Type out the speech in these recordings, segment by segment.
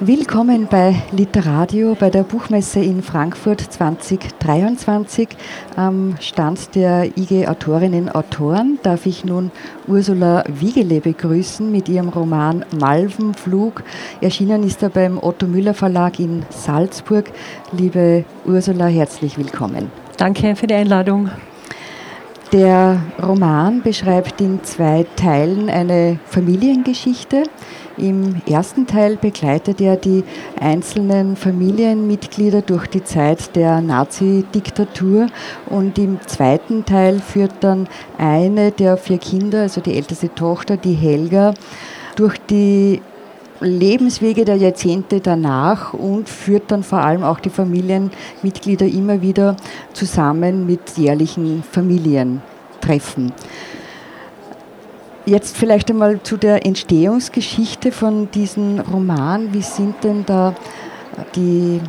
Willkommen bei Literadio bei der Buchmesse in Frankfurt 2023. Am Stand der IG Autorinnen Autoren darf ich nun Ursula Wiegele begrüßen mit ihrem Roman Malvenflug. Erschienen ist er beim Otto Müller Verlag in Salzburg. Liebe Ursula, herzlich willkommen. Danke für die Einladung. Der Roman beschreibt in zwei Teilen eine Familiengeschichte. Im ersten Teil begleitet er die einzelnen Familienmitglieder durch die Zeit der Nazi-Diktatur und im zweiten Teil führt dann eine der vier Kinder, also die älteste Tochter, die Helga, durch die Lebenswege der Jahrzehnte danach und führt dann vor allem auch die Familienmitglieder immer wieder zusammen mit jährlichen Familientreffen. Jetzt vielleicht einmal zu der Entstehungsgeschichte von diesem Roman. Wie sind denn da die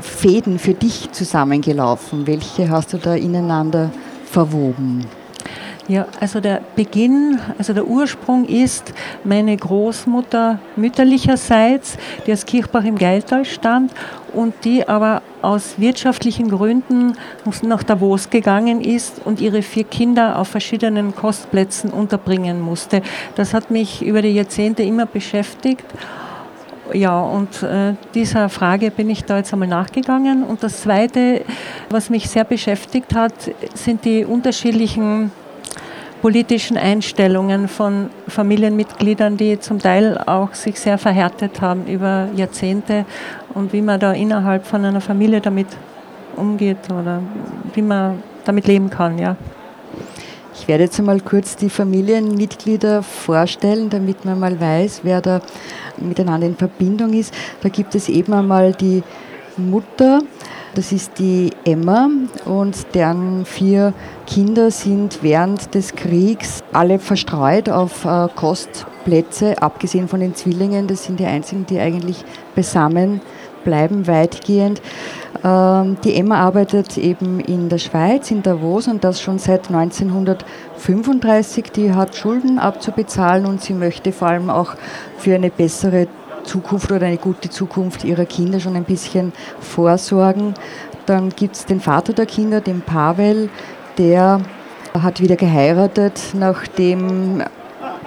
Fäden für dich zusammengelaufen? Welche hast du da ineinander verwoben? Ja, also der Beginn, also der Ursprung ist meine Großmutter mütterlicherseits, die aus Kirchbach im Geiltal stammt und die aber aus wirtschaftlichen Gründen nach Davos gegangen ist und ihre vier Kinder auf verschiedenen Kostplätzen unterbringen musste. Das hat mich über die Jahrzehnte immer beschäftigt. Ja, und äh, dieser Frage bin ich da jetzt einmal nachgegangen. Und das Zweite, was mich sehr beschäftigt hat, sind die unterschiedlichen politischen Einstellungen von Familienmitgliedern, die zum Teil auch sich sehr verhärtet haben über Jahrzehnte und wie man da innerhalb von einer Familie damit umgeht oder wie man damit leben kann, ja. Ich werde jetzt einmal kurz die Familienmitglieder vorstellen, damit man mal weiß, wer da miteinander in Verbindung ist. Da gibt es eben einmal die Mutter, das ist die Emma und deren vier Kinder sind während des Kriegs alle verstreut auf äh, Kostplätze, abgesehen von den Zwillingen. Das sind die einzigen, die eigentlich beisammen bleiben, weitgehend. Ähm, die Emma arbeitet eben in der Schweiz, in Davos und das schon seit 1935. Die hat Schulden abzubezahlen und sie möchte vor allem auch für eine bessere Zukunft oder eine gute Zukunft ihrer Kinder schon ein bisschen vorsorgen. Dann gibt es den Vater der Kinder, den Pavel, der hat wieder geheiratet, nachdem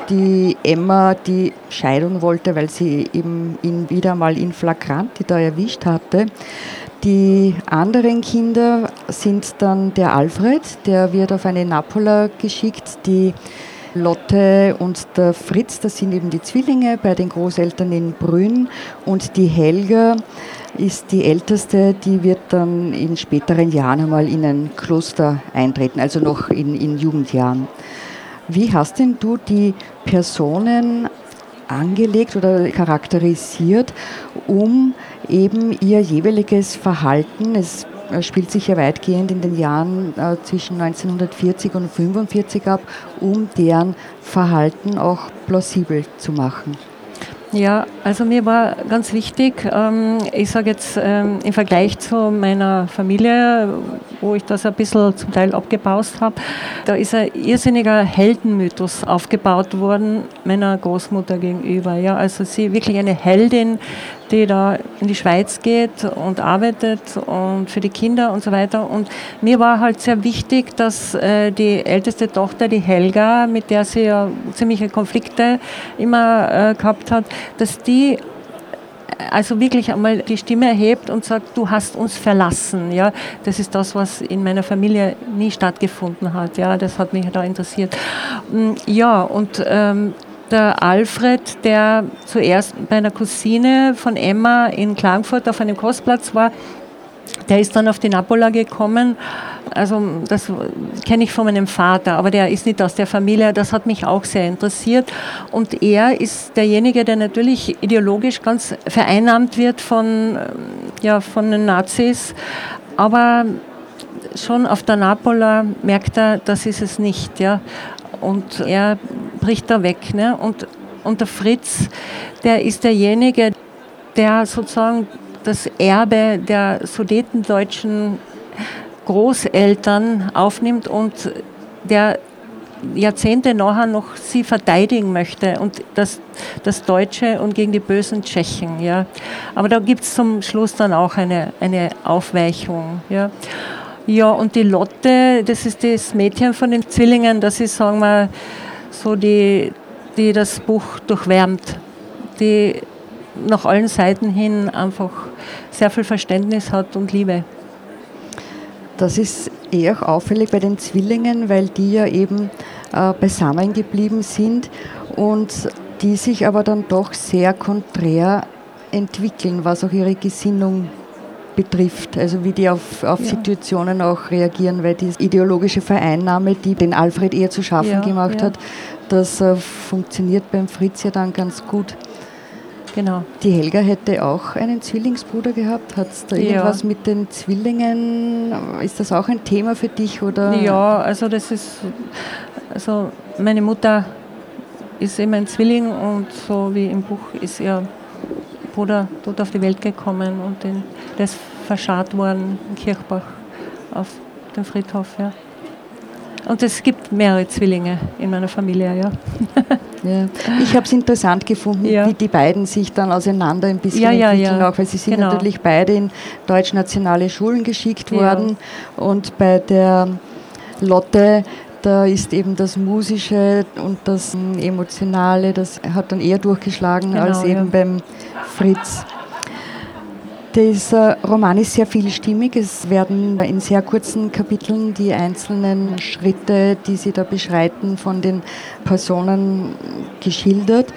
die Emma die Scheidung wollte, weil sie eben ihn wieder mal in Flagranti da erwischt hatte. Die anderen Kinder sind dann der Alfred, der wird auf eine Napola geschickt, die Lotte und der Fritz, das sind eben die Zwillinge bei den Großeltern in Brünn und die Helga ist die älteste, die wird dann in späteren Jahren einmal in ein Kloster eintreten, also noch in, in Jugendjahren. Wie hast denn du die Personen angelegt oder charakterisiert, um eben ihr jeweiliges Verhalten, es spielt sich ja weitgehend in den Jahren äh, zwischen 1940 und 1945 ab, um deren Verhalten auch plausibel zu machen. Ja, also mir war ganz wichtig, ähm, ich sage jetzt ähm, im Vergleich zu meiner Familie, wo ich das ein bisschen zum Teil abgebaust habe, da ist ein irrsinniger Heldenmythos aufgebaut worden meiner Großmutter gegenüber. Ja, also sie wirklich eine Heldin, die da in die Schweiz geht und arbeitet und für die Kinder und so weiter. Und mir war halt sehr wichtig, dass äh, die älteste Tochter, die Helga, mit der sie ja ziemliche Konflikte immer äh, gehabt hat, dass die also wirklich einmal die Stimme erhebt und sagt, du hast uns verlassen. Ja, das ist das, was in meiner Familie nie stattgefunden hat. Ja, das hat mich da interessiert. Mm, ja, und ähm, der Alfred, der zuerst bei einer Cousine von Emma in Klagenfurt auf einem Kostplatz war, der ist dann auf die Napola gekommen. Also das kenne ich von meinem Vater, aber der ist nicht aus der Familie. Das hat mich auch sehr interessiert. Und er ist derjenige, der natürlich ideologisch ganz vereinnahmt wird von, ja, von den Nazis. Aber schon auf der Napola merkt er, das ist es nicht. Ja. Und er bricht da weg. Ne? Und, und der Fritz, der ist derjenige, der sozusagen das Erbe der sudetendeutschen Großeltern aufnimmt und der Jahrzehnte nachher noch sie verteidigen möchte und das, das Deutsche und gegen die bösen Tschechen. Ja. Aber da gibt es zum Schluss dann auch eine, eine Aufweichung. Ja. ja, und die Lotte, das ist das Mädchen von den Zwillingen, das ist, sagen wir, so die, die das Buch durchwärmt, die nach allen Seiten hin einfach sehr viel Verständnis hat und Liebe. Das ist eher auffällig bei den Zwillingen, weil die ja eben äh, beisammen geblieben sind und die sich aber dann doch sehr konträr entwickeln, was auch ihre Gesinnung betrifft, also wie die auf, auf ja. Situationen auch reagieren, weil die ideologische Vereinnahme, die den Alfred eher zu schaffen ja, gemacht ja. hat, das äh, funktioniert beim Fritz ja dann ganz gut. Genau. Die Helga hätte auch einen Zwillingsbruder gehabt. Hat es da irgendwas ja. mit den Zwillingen? Ist das auch ein Thema für dich? Oder? Ja, also das ist, also meine Mutter ist eben ein Zwilling und so wie im Buch ist ihr Bruder dort auf die Welt gekommen und den, der ist verscharrt worden in Kirchbach auf dem Friedhof. Ja. Und es gibt mehrere Zwillinge in meiner Familie, ja. ja. Ich habe es interessant gefunden, ja. wie die beiden sich dann auseinander ein bisschen ja, entwickeln, auch weil sie sind genau. natürlich beide in deutsch-nationale Schulen geschickt worden und bei der Lotte da ist eben das Musische und das Emotionale, das hat dann eher durchgeschlagen genau, als eben beim Fritz. Dieser Roman ist sehr vielstimmig. Es werden in sehr kurzen Kapiteln die einzelnen Schritte, die Sie da beschreiten, von den Personen geschildert.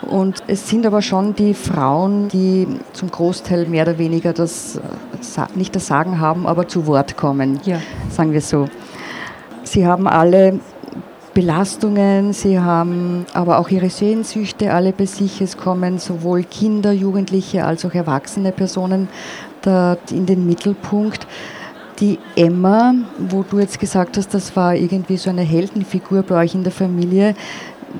Und es sind aber schon die Frauen, die zum Großteil mehr oder weniger das, nicht das Sagen haben, aber zu Wort kommen, ja. sagen wir so. Sie haben alle Belastungen, sie haben aber auch ihre Sehnsüchte alle bei sich. Es kommen sowohl Kinder, Jugendliche als auch erwachsene Personen in den Mittelpunkt. Die Emma, wo du jetzt gesagt hast, das war irgendwie so eine Heldenfigur bei euch in der Familie,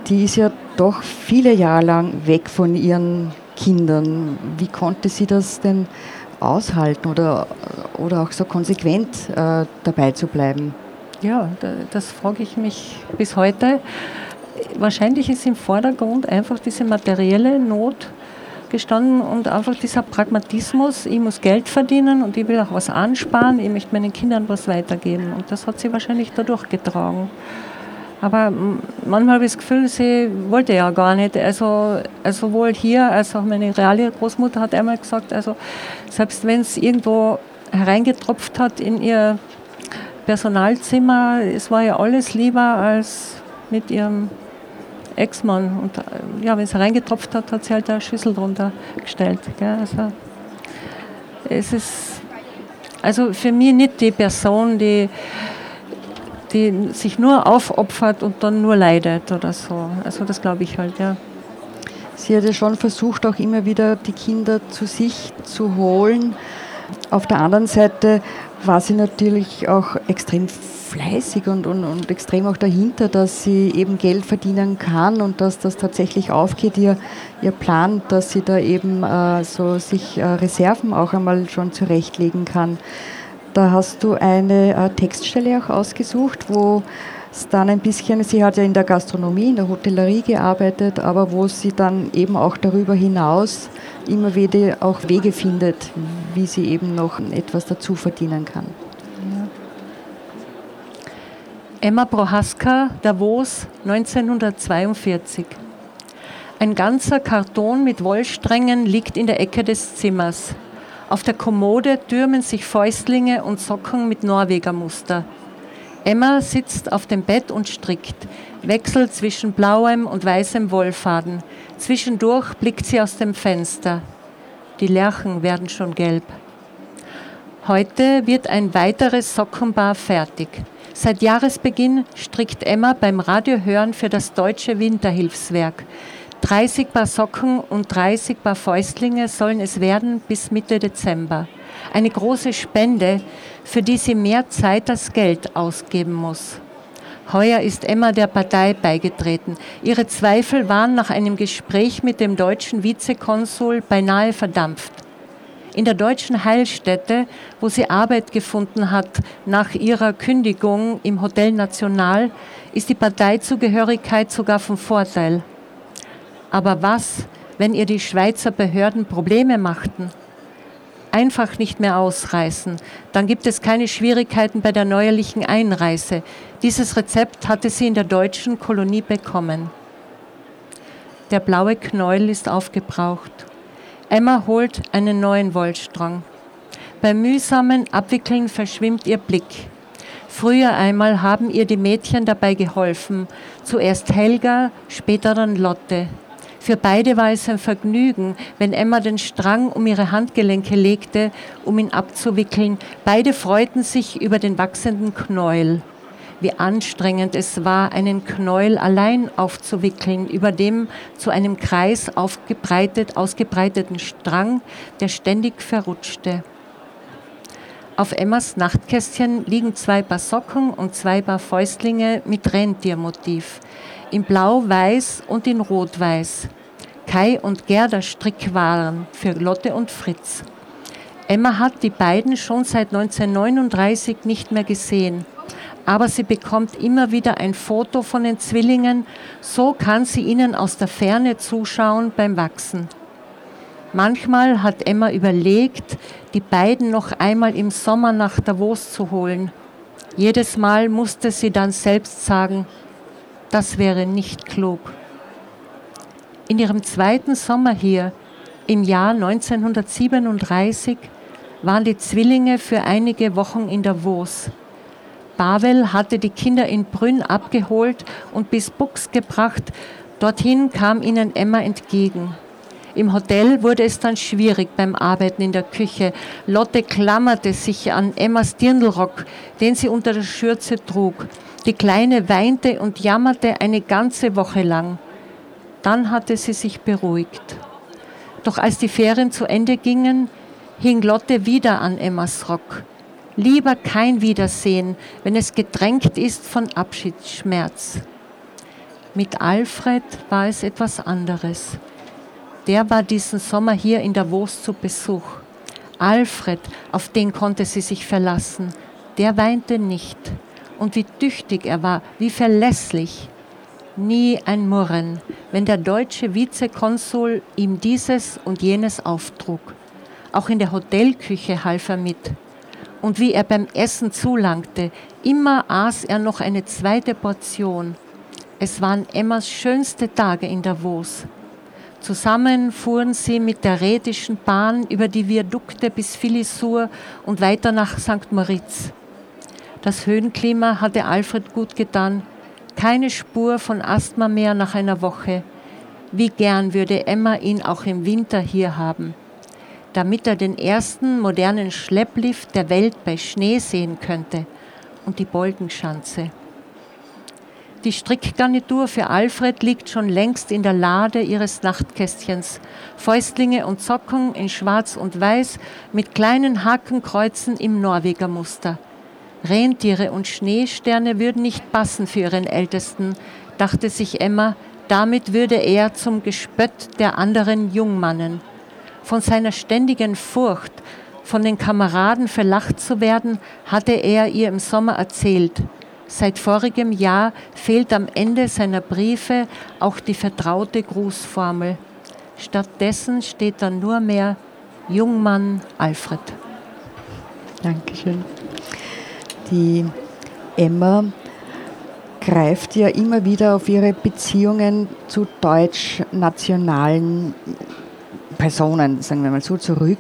die ist ja doch viele Jahre lang weg von ihren Kindern. Wie konnte sie das denn aushalten oder, oder auch so konsequent äh, dabei zu bleiben? Ja, das frage ich mich bis heute. Wahrscheinlich ist im Vordergrund einfach diese materielle Not gestanden und einfach dieser Pragmatismus, ich muss Geld verdienen und ich will auch was ansparen, ich möchte meinen Kindern was weitergeben. Und das hat sie wahrscheinlich dadurch getragen. Aber manchmal habe ich das Gefühl, sie wollte ja gar nicht. Also, also sowohl hier als auch meine reale Großmutter hat einmal gesagt, also selbst wenn es irgendwo hereingetropft hat in ihr Personalzimmer, es war ja alles lieber als mit ihrem Ex-Mann. Und äh, ja, wenn es reingetropft hat, hat sie halt eine Schüssel drunter gestellt. Gell? Also, es ist also für mich nicht die Person, die, die sich nur aufopfert und dann nur leidet oder so. Also das glaube ich halt, ja. Sie hat ja schon versucht, auch immer wieder die Kinder zu sich zu holen. Auf der anderen Seite war sie natürlich auch extrem fleißig und, und, und extrem auch dahinter, dass sie eben Geld verdienen kann und dass das tatsächlich aufgeht, ihr, ihr Plan, dass sie da eben äh, so sich äh, Reserven auch einmal schon zurechtlegen kann. Da hast du eine äh, Textstelle auch ausgesucht, wo dann ein bisschen, sie hat ja in der Gastronomie, in der Hotellerie gearbeitet, aber wo sie dann eben auch darüber hinaus immer wieder auch Wege findet, wie sie eben noch etwas dazu verdienen kann. Emma Prohaska, Davos, 1942. Ein ganzer Karton mit Wollsträngen liegt in der Ecke des Zimmers. Auf der Kommode türmen sich Fäustlinge und Socken mit Norwegermuster. Emma sitzt auf dem Bett und strickt, wechselt zwischen blauem und weißem Wollfaden. Zwischendurch blickt sie aus dem Fenster. Die Lerchen werden schon gelb. Heute wird ein weiteres Sockenbar fertig. Seit Jahresbeginn strickt Emma beim Radiohören für das Deutsche Winterhilfswerk. 30 Paar Socken und 30 Paar Fäustlinge sollen es werden bis Mitte Dezember. Eine große Spende, für die sie mehr Zeit als Geld ausgeben muss. Heuer ist Emma der Partei beigetreten. Ihre Zweifel waren nach einem Gespräch mit dem deutschen Vizekonsul beinahe verdampft. In der deutschen Heilstätte, wo sie Arbeit gefunden hat nach ihrer Kündigung im Hotel National, ist die Parteizugehörigkeit sogar von Vorteil. Aber was, wenn ihr die Schweizer Behörden Probleme machten? Einfach nicht mehr ausreißen. Dann gibt es keine Schwierigkeiten bei der neuerlichen Einreise. Dieses Rezept hatte sie in der deutschen Kolonie bekommen. Der blaue Knäuel ist aufgebraucht. Emma holt einen neuen Wollstrang. Beim mühsamen Abwickeln verschwimmt ihr Blick. Früher einmal haben ihr die Mädchen dabei geholfen. Zuerst Helga, später dann Lotte. Für beide war es ein Vergnügen, wenn Emma den Strang um ihre Handgelenke legte, um ihn abzuwickeln. Beide freuten sich über den wachsenden Knäuel. Wie anstrengend es war, einen Knäuel allein aufzuwickeln, über dem zu einem Kreis aufgebreitet, ausgebreiteten Strang, der ständig verrutschte. Auf Emmas Nachtkästchen liegen zwei Paar Socken und zwei Paar Fäustlinge mit Rentiermotiv in Blau-Weiß und in Rot-Weiß. Kai und Gerda Strickwaren für Lotte und Fritz. Emma hat die beiden schon seit 1939 nicht mehr gesehen, aber sie bekommt immer wieder ein Foto von den Zwillingen, so kann sie ihnen aus der Ferne zuschauen beim Wachsen. Manchmal hat Emma überlegt, die beiden noch einmal im Sommer nach Davos zu holen. Jedes Mal musste sie dann selbst sagen, das wäre nicht klug. In ihrem zweiten Sommer hier, im Jahr 1937, waren die Zwillinge für einige Wochen in Davos. Pavel hatte die Kinder in Brünn abgeholt und bis Bux gebracht. Dorthin kam ihnen Emma entgegen. Im Hotel wurde es dann schwierig beim Arbeiten in der Küche. Lotte klammerte sich an Emmas Dirndlrock, den sie unter der Schürze trug. Die Kleine weinte und jammerte eine ganze Woche lang. Dann hatte sie sich beruhigt. Doch als die Ferien zu Ende gingen, hing Lotte wieder an Emmas Rock. Lieber kein Wiedersehen, wenn es gedrängt ist von Abschiedsschmerz. Mit Alfred war es etwas anderes. Der war diesen Sommer hier in Davos zu Besuch. Alfred, auf den konnte sie sich verlassen, der weinte nicht und wie tüchtig er war, wie verlässlich. Nie ein Murren, wenn der deutsche Vizekonsul ihm dieses und jenes auftrug. Auch in der Hotelküche half er mit. Und wie er beim Essen zulangte, immer aß er noch eine zweite Portion. Es waren Emmas schönste Tage in Davos. Zusammen fuhren sie mit der Rätischen Bahn über die Viadukte bis Filisur und weiter nach St. Moritz. Das Höhenklima hatte Alfred gut getan. Keine Spur von Asthma mehr nach einer Woche. Wie gern würde Emma ihn auch im Winter hier haben, damit er den ersten modernen Schlepplift der Welt bei Schnee sehen könnte und die Bolgenschanze. Die Strickgarnitur für Alfred liegt schon längst in der Lade ihres Nachtkästchens. Fäustlinge und Socken in Schwarz und Weiß mit kleinen Hakenkreuzen im Norwegermuster. Rentiere und Schneesterne würden nicht passen für ihren Ältesten, dachte sich Emma, damit würde er zum Gespött der anderen Jungmannen. Von seiner ständigen Furcht, von den Kameraden verlacht zu werden, hatte er ihr im Sommer erzählt. Seit vorigem Jahr fehlt am Ende seiner Briefe auch die vertraute Grußformel. Stattdessen steht dann nur mehr Jungmann Alfred. Dankeschön die Emma greift ja immer wieder auf ihre Beziehungen zu deutsch-nationalen Personen, sagen wir mal so, zurück,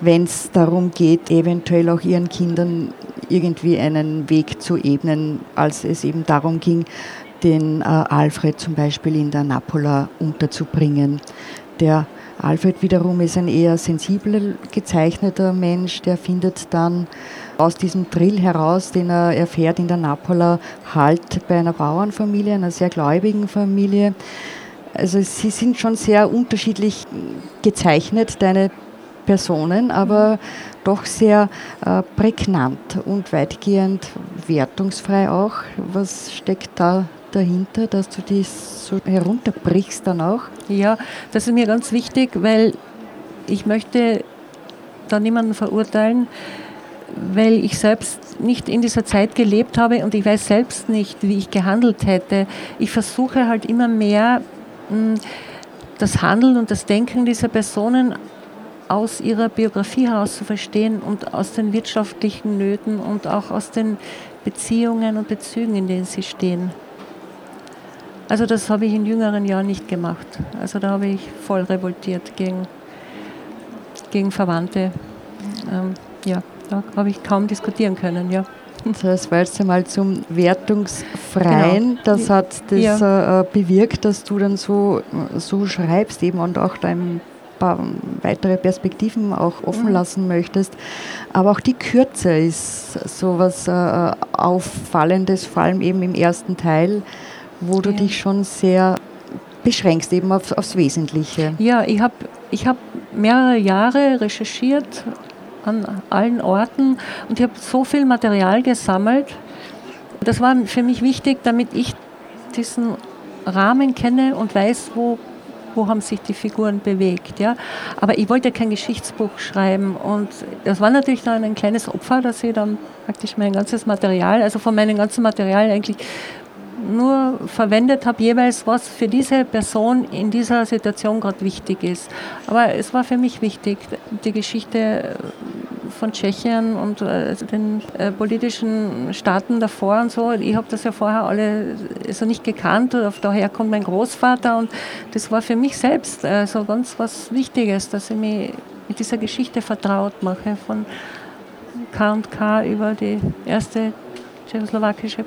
wenn es darum geht, eventuell auch ihren Kindern irgendwie einen Weg zu ebnen, als es eben darum ging, den äh, Alfred zum Beispiel in der Napola unterzubringen. Der Alfred wiederum ist ein eher sensibel gezeichneter Mensch, der findet dann aus diesem Drill heraus, den er erfährt in der Napola, halt bei einer Bauernfamilie, einer sehr gläubigen Familie. Also sie sind schon sehr unterschiedlich gezeichnet, deine Personen, aber doch sehr äh, prägnant und weitgehend wertungsfrei auch. Was steckt da dahinter, dass du das so herunterbrichst dann auch? Ja, das ist mir ganz wichtig, weil ich möchte da niemanden verurteilen, weil ich selbst nicht in dieser Zeit gelebt habe und ich weiß selbst nicht, wie ich gehandelt hätte. Ich versuche halt immer mehr hm, das Handeln und das Denken dieser Personen aus ihrer Biografie heraus zu verstehen und aus den wirtschaftlichen Nöten und auch aus den Beziehungen und Bezügen, in denen sie stehen. Also das habe ich in jüngeren Jahren nicht gemacht. Also da habe ich voll revoltiert gegen, gegen Verwandte. Ähm, ja, da habe ich kaum diskutieren können, ja. Das war jetzt einmal zum Wertungsfreien. Genau. Das hat das ja. äh, bewirkt, dass du dann so, so schreibst eben und auch dein paar weitere Perspektiven auch offen mhm. lassen möchtest. Aber auch die Kürze ist so was äh, Auffallendes, vor allem eben im ersten Teil, wo du ja. dich schon sehr beschränkst, eben auf, aufs Wesentliche. Ja, ich habe ich hab mehrere Jahre recherchiert an allen Orten und ich habe so viel Material gesammelt. Das war für mich wichtig, damit ich diesen Rahmen kenne und weiß, wo wo haben sich die Figuren bewegt. Ja? Aber ich wollte kein Geschichtsbuch schreiben und das war natürlich dann ein kleines Opfer, dass ich dann praktisch mein ganzes Material, also von meinem ganzen Material eigentlich nur verwendet habe, jeweils was für diese Person in dieser Situation gerade wichtig ist. Aber es war für mich wichtig, die Geschichte von Tschechien und äh, den äh, politischen Staaten davor und so. Ich habe das ja vorher alle so nicht gekannt. Daher kommt mein Großvater und das war für mich selbst äh, so ganz was Wichtiges, dass ich mich mit dieser Geschichte vertraut mache von K&K über die erste tschechoslowakische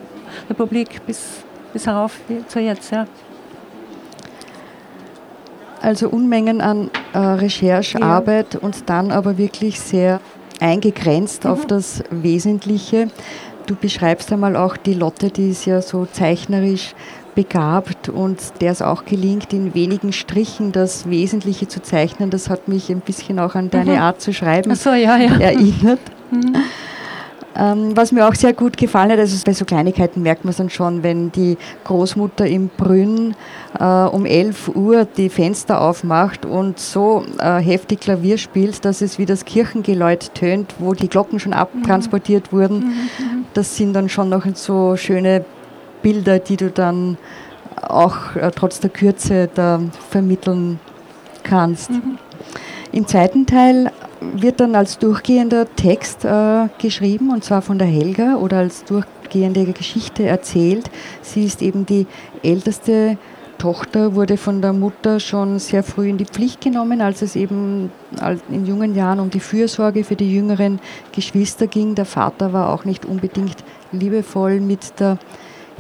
Republik bis, bis herauf zu jetzt. Ja. Also Unmengen an äh, Recherchearbeit ja. und dann aber wirklich sehr eingegrenzt mhm. auf das Wesentliche. Du beschreibst einmal auch die Lotte, die ist ja so zeichnerisch begabt und der es auch gelingt, in wenigen Strichen das Wesentliche zu zeichnen. Das hat mich ein bisschen auch an deine mhm. Art zu schreiben so, ja, ja. erinnert. Mhm. Ähm, was mir auch sehr gut gefallen hat, also bei so Kleinigkeiten merkt man es dann schon, wenn die Großmutter im Brünn äh, um 11 Uhr die Fenster aufmacht und so äh, heftig Klavier spielt, dass es wie das Kirchengeläut tönt, wo die Glocken schon abtransportiert mhm. wurden. Mhm, mhm. Das sind dann schon noch so schöne Bilder, die du dann auch äh, trotz der Kürze da vermitteln kannst. Mhm. Im zweiten Teil wird dann als durchgehender Text äh, geschrieben und zwar von der Helga oder als durchgehende Geschichte erzählt. Sie ist eben die älteste Tochter, wurde von der Mutter schon sehr früh in die Pflicht genommen, als es eben in jungen Jahren um die Fürsorge für die jüngeren Geschwister ging. Der Vater war auch nicht unbedingt liebevoll mit der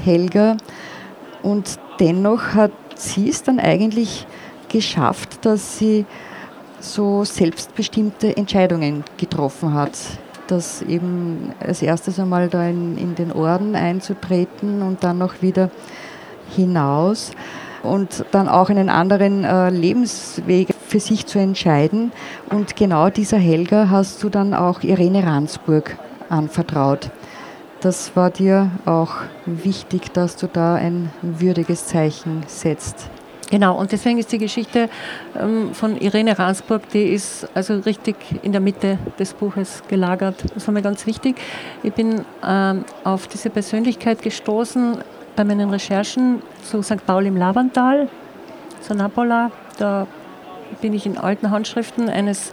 Helga und dennoch hat sie es dann eigentlich geschafft, dass sie so selbstbestimmte Entscheidungen getroffen hat. Das eben als erstes einmal da in, in den Orden einzutreten und dann noch wieder hinaus und dann auch einen anderen äh, Lebensweg für sich zu entscheiden. Und genau dieser Helga hast du dann auch Irene Ransburg anvertraut. Das war dir auch wichtig, dass du da ein würdiges Zeichen setzt. Genau, und deswegen ist die Geschichte ähm, von Irene Ransburg, die ist also richtig in der Mitte des Buches gelagert. Das war mir ganz wichtig. Ich bin ähm, auf diese Persönlichkeit gestoßen bei meinen Recherchen zu St. Paul im Lavantal, zu Napola. Da bin ich in alten Handschriften eines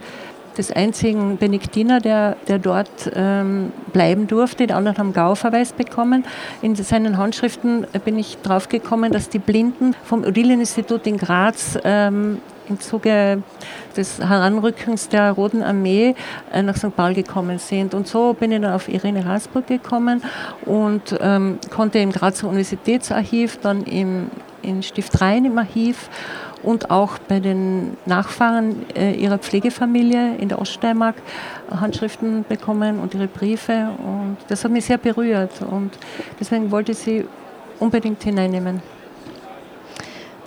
des einzigen Benediktiner, der, der dort ähm, bleiben durfte. Die anderen haben Gauverweis bekommen. In seinen Handschriften bin ich draufgekommen, dass die Blinden vom Odilien-Institut in Graz ähm, im Zuge des Heranrückens der Roten Armee äh, nach St. Paul gekommen sind. Und so bin ich dann auf Irene Rasburg gekommen und ähm, konnte im Grazer Universitätsarchiv, dann im, in Stift Rhein im Archiv und auch bei den Nachfahren äh, ihrer Pflegefamilie in der Oststeiermark Handschriften bekommen und ihre Briefe. Und das hat mich sehr berührt und deswegen wollte ich sie unbedingt hineinnehmen.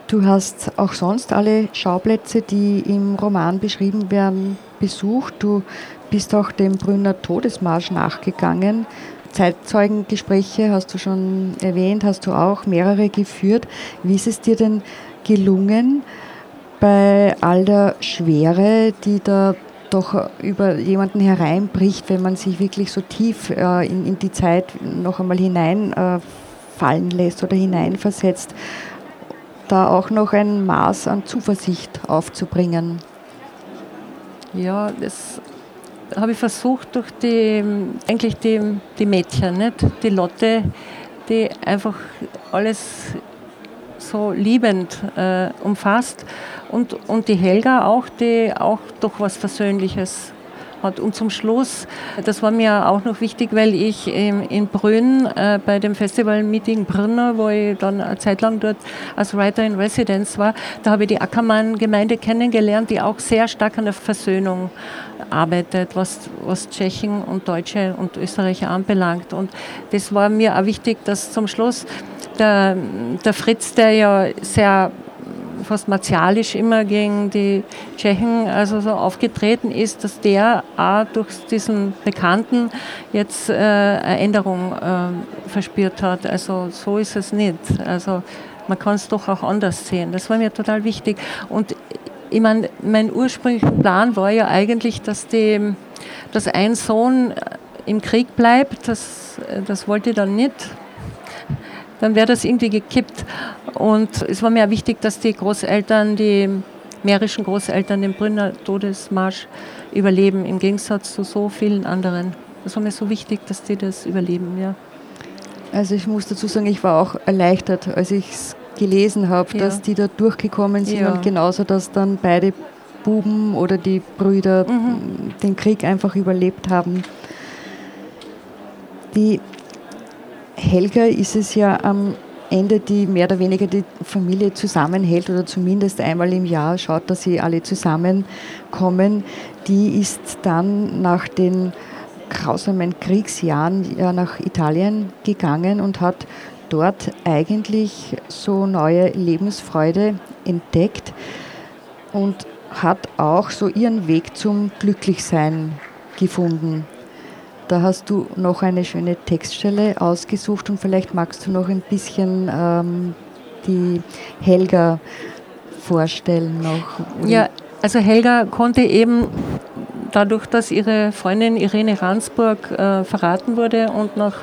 Du hast auch sonst alle Schauplätze, die im Roman beschrieben werden, besucht. Du bist auch dem Brünner Todesmarsch nachgegangen. Zeitzeugengespräche hast du schon erwähnt, hast du auch mehrere geführt. Wie ist es dir denn gelungen, bei all der Schwere, die da doch über jemanden hereinbricht, wenn man sich wirklich so tief äh, in, in, die Zeit noch einmal hineinfallen äh, lässt oder hineinversetzt, da auch noch ein Maß an Zuversicht aufzubringen. Ja, das habe ich versucht durch die, eigentlich die, die Mädchen, nicht? die Lotte, die einfach alles so liebend äh, umfasst und, und die Helga auch, die auch doch was Versöhnliches hat. Und zum Schluss, das war mir auch noch wichtig, weil ich in Brünn äh, bei dem Festival Meeting Brünner, wo ich dann eine Zeit lang dort als Writer in Residence war, da habe ich die Ackermann-Gemeinde kennengelernt, die auch sehr stark an der Versöhnung arbeitet, was, was Tschechen und Deutsche und Österreicher anbelangt. Und das war mir auch wichtig, dass zum Schluss der, der Fritz, der ja sehr fast martialisch immer gegen die Tschechen also so aufgetreten ist, dass der auch durch diesen Bekannten jetzt äh, eine Änderung äh, verspürt hat. Also so ist es nicht. Also man kann es doch auch anders sehen. Das war mir total wichtig. Und ich meine, mein ursprünglicher Plan war ja eigentlich, dass, die, dass ein Sohn im Krieg bleibt. Das, das wollte ich dann nicht dann wäre das irgendwie gekippt. Und es war mir wichtig, dass die Großeltern, die mährischen Großeltern den Brünner Todesmarsch überleben, im Gegensatz zu so vielen anderen. Das war mir so wichtig, dass die das überleben, ja. Also ich muss dazu sagen, ich war auch erleichtert, als ich es gelesen habe, ja. dass die da durchgekommen sind ja. und genauso, dass dann beide Buben oder die Brüder mhm. den Krieg einfach überlebt haben. Die Helga ist es ja am Ende, die mehr oder weniger die Familie zusammenhält oder zumindest einmal im Jahr schaut, dass sie alle zusammenkommen. Die ist dann nach den grausamen Kriegsjahren ja nach Italien gegangen und hat dort eigentlich so neue Lebensfreude entdeckt und hat auch so ihren Weg zum Glücklichsein gefunden. Da hast du noch eine schöne Textstelle ausgesucht und vielleicht magst du noch ein bisschen ähm, die Helga vorstellen noch. Ja, also Helga konnte eben dadurch, dass ihre Freundin Irene Ransburg äh, verraten wurde und nach,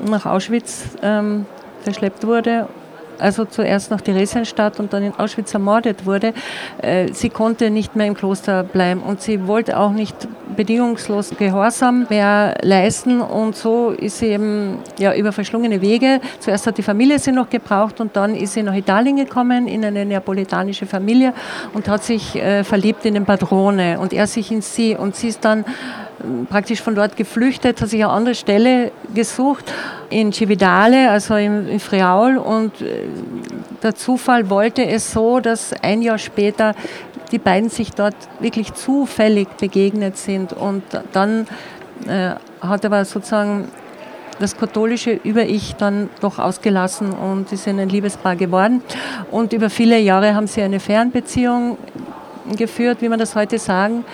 nach Auschwitz ähm, verschleppt wurde also zuerst nach Theresienstadt und dann in Auschwitz ermordet wurde, äh, sie konnte nicht mehr im Kloster bleiben und sie wollte auch nicht bedingungslos Gehorsam mehr leisten und so ist sie eben ja, über verschlungene Wege, zuerst hat die Familie sie noch gebraucht und dann ist sie nach Italien gekommen in eine neapolitanische Familie und hat sich äh, verliebt in den Padrone und er sich in sie und sie ist dann praktisch von dort geflüchtet, hat sich eine andere Stelle gesucht in Cividale, also in, in Friaul und äh, der Zufall wollte es so, dass ein Jahr später die beiden sich dort wirklich zufällig begegnet sind und dann äh, hat aber sozusagen das katholische Über-Ich dann doch ausgelassen und sie sind ein Liebespaar geworden. Und über viele Jahre haben sie eine Fernbeziehung geführt, wie man das heute sagen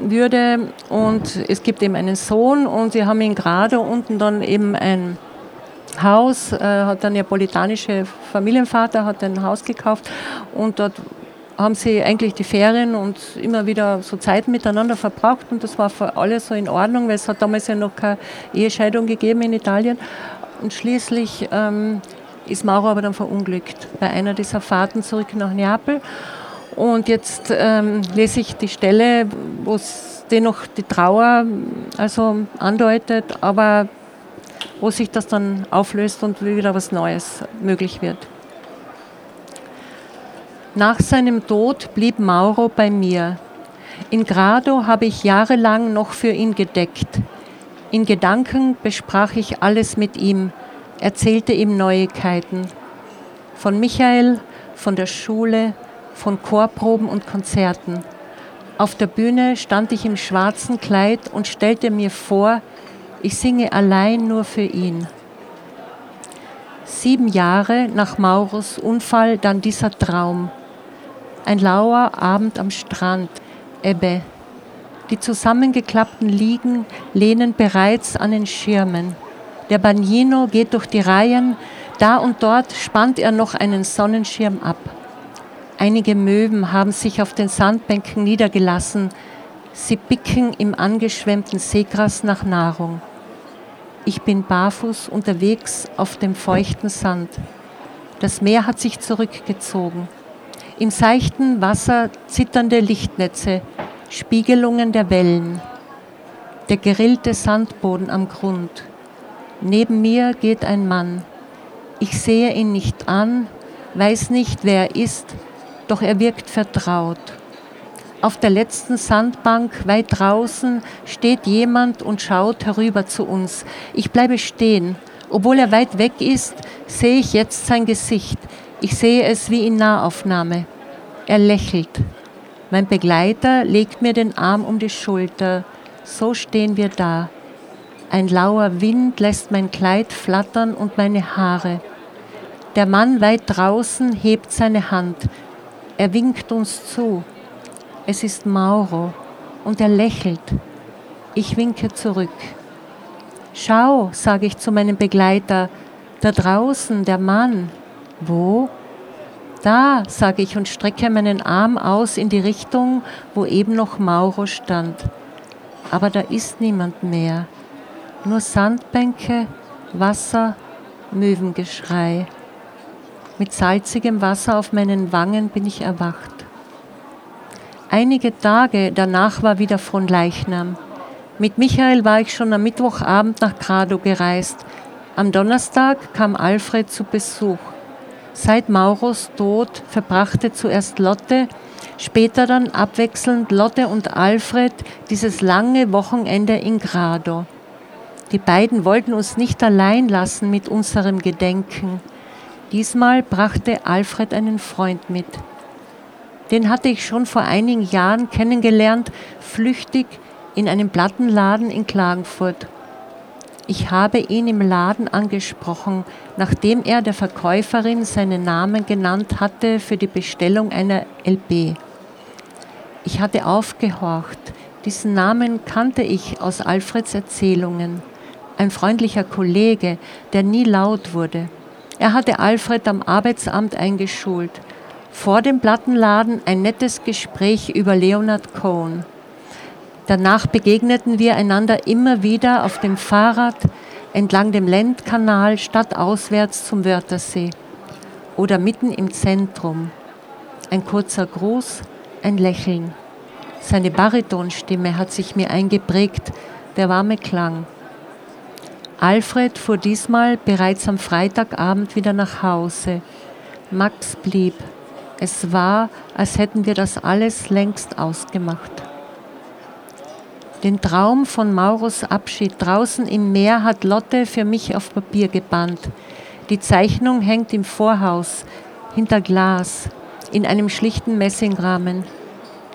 würde. Und es gibt eben einen Sohn und sie haben in Grado unten dann eben ein Haus, äh, hat der neapolitanische Familienvater hat ein Haus gekauft und dort haben sie eigentlich die Ferien und immer wieder so Zeit miteinander verbracht und das war für alle so in Ordnung, weil es hat damals ja noch keine Ehescheidung gegeben in Italien. Und schließlich ähm, ist Mauro aber dann verunglückt bei einer dieser Fahrten zurück nach Neapel. Und jetzt ähm, lese ich die Stelle, wo es dennoch die Trauer also andeutet, aber wo sich das dann auflöst und wieder was Neues möglich wird. Nach seinem Tod blieb Mauro bei mir. In Grado habe ich jahrelang noch für ihn gedeckt. In Gedanken besprach ich alles mit ihm, erzählte ihm Neuigkeiten. Von Michael, von der Schule, von Chorproben und Konzerten. Auf der Bühne stand ich im schwarzen Kleid und stellte mir vor, ich singe allein nur für ihn. Sieben Jahre nach Maurus Unfall dann dieser Traum. Ein lauer Abend am Strand, Ebbe, Die zusammengeklappten Liegen lehnen bereits an den Schirmen. Der Bagnino geht durch die Reihen, da und dort spannt er noch einen Sonnenschirm ab. Einige Möwen haben sich auf den Sandbänken niedergelassen. Sie picken im angeschwemmten Seegras nach Nahrung. Ich bin barfuß unterwegs auf dem feuchten Sand. Das Meer hat sich zurückgezogen. Im seichten Wasser zitternde Lichtnetze, Spiegelungen der Wellen. Der gerillte Sandboden am Grund. Neben mir geht ein Mann. Ich sehe ihn nicht an, weiß nicht, wer er ist, doch er wirkt vertraut. Auf der letzten Sandbank weit draußen steht jemand und schaut herüber zu uns. Ich bleibe stehen. Obwohl er weit weg ist, sehe ich jetzt sein Gesicht. Ich sehe es wie in Nahaufnahme. Er lächelt. Mein Begleiter legt mir den Arm um die Schulter. So stehen wir da. Ein lauer Wind lässt mein Kleid flattern und meine Haare. Der Mann weit draußen hebt seine Hand. Er winkt uns zu. Es ist Mauro und er lächelt. Ich winke zurück. Schau, sage ich zu meinem Begleiter, da draußen der Mann. Wo? Da, sage ich und strecke meinen Arm aus in die Richtung, wo eben noch Mauro stand. Aber da ist niemand mehr. Nur Sandbänke, Wasser, Möwengeschrei. Mit salzigem Wasser auf meinen Wangen bin ich erwacht. Einige Tage danach war wieder von Leichnam. Mit Michael war ich schon am Mittwochabend nach Grado gereist. Am Donnerstag kam Alfred zu Besuch. Seit Mauros Tod verbrachte zuerst Lotte, später dann abwechselnd Lotte und Alfred dieses lange Wochenende in Grado. Die beiden wollten uns nicht allein lassen mit unserem Gedenken. Diesmal brachte Alfred einen Freund mit. Den hatte ich schon vor einigen Jahren kennengelernt, flüchtig in einem Plattenladen in Klagenfurt. Ich habe ihn im Laden angesprochen, nachdem er der Verkäuferin seinen Namen genannt hatte für die Bestellung einer LP. Ich hatte aufgehorcht. Diesen Namen kannte ich aus Alfreds Erzählungen. Ein freundlicher Kollege, der nie laut wurde. Er hatte Alfred am Arbeitsamt eingeschult. Vor dem Plattenladen ein nettes Gespräch über Leonard Cohen. Danach begegneten wir einander immer wieder auf dem Fahrrad entlang dem Lendkanal stadtauswärts zum Wörthersee oder mitten im Zentrum. Ein kurzer Gruß, ein Lächeln. Seine Baritonstimme hat sich mir eingeprägt, der warme Klang. Alfred fuhr diesmal bereits am Freitagabend wieder nach Hause. Max blieb. Es war, als hätten wir das alles längst ausgemacht. Den Traum von Mauros Abschied draußen im Meer hat Lotte für mich auf Papier gebannt. Die Zeichnung hängt im Vorhaus, hinter Glas, in einem schlichten Messingrahmen,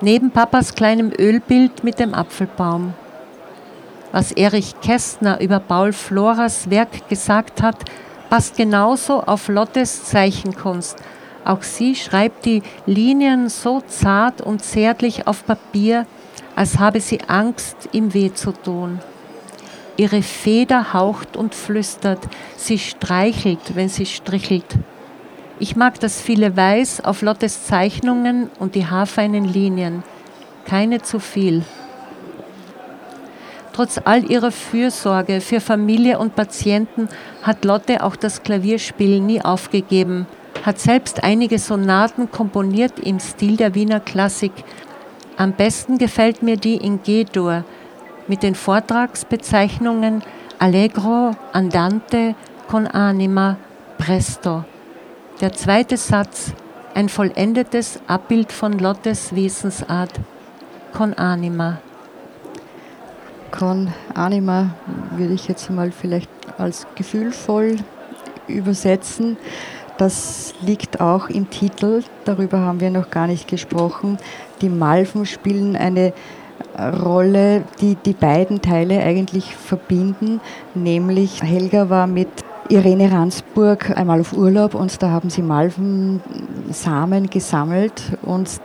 neben Papas kleinem Ölbild mit dem Apfelbaum. Was Erich Kästner über Paul Floras Werk gesagt hat, passt genauso auf Lottes Zeichenkunst. Auch sie schreibt die Linien so zart und zärtlich auf Papier, als habe sie Angst, ihm weh zu tun. Ihre Feder haucht und flüstert, sie streichelt, wenn sie strichelt. Ich mag das viele Weiß auf Lottes Zeichnungen und die haarfeinen Linien. Keine zu viel. Trotz all ihrer Fürsorge für Familie und Patienten hat Lotte auch das Klavierspiel nie aufgegeben, hat selbst einige Sonaten komponiert im Stil der Wiener Klassik. Am besten gefällt mir die in G-Dur mit den Vortragsbezeichnungen Allegro, Andante, con anima, presto. Der zweite Satz, ein vollendetes Abbild von Lottes Wesensart, con anima. Con Anima würde ich jetzt mal vielleicht als gefühlvoll übersetzen. Das liegt auch im Titel, darüber haben wir noch gar nicht gesprochen. Die Malven spielen eine Rolle, die die beiden Teile eigentlich verbinden, nämlich Helga war mit Irene Ransburg einmal auf Urlaub und da haben sie Malvensamen gesammelt und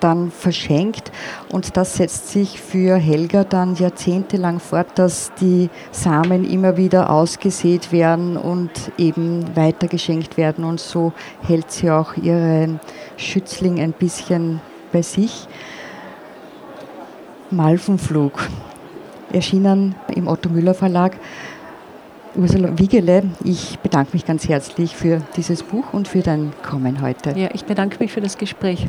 dann verschenkt. Und das setzt sich für Helga dann jahrzehntelang fort, dass die Samen immer wieder ausgesät werden und eben weitergeschenkt werden. Und so hält sie auch ihren Schützling ein bisschen bei sich. Malvenflug, erschienen im Otto Müller Verlag. Ursula Wiegele, ich bedanke mich ganz herzlich für dieses Buch und für dein Kommen heute. Ja, ich bedanke mich für das Gespräch.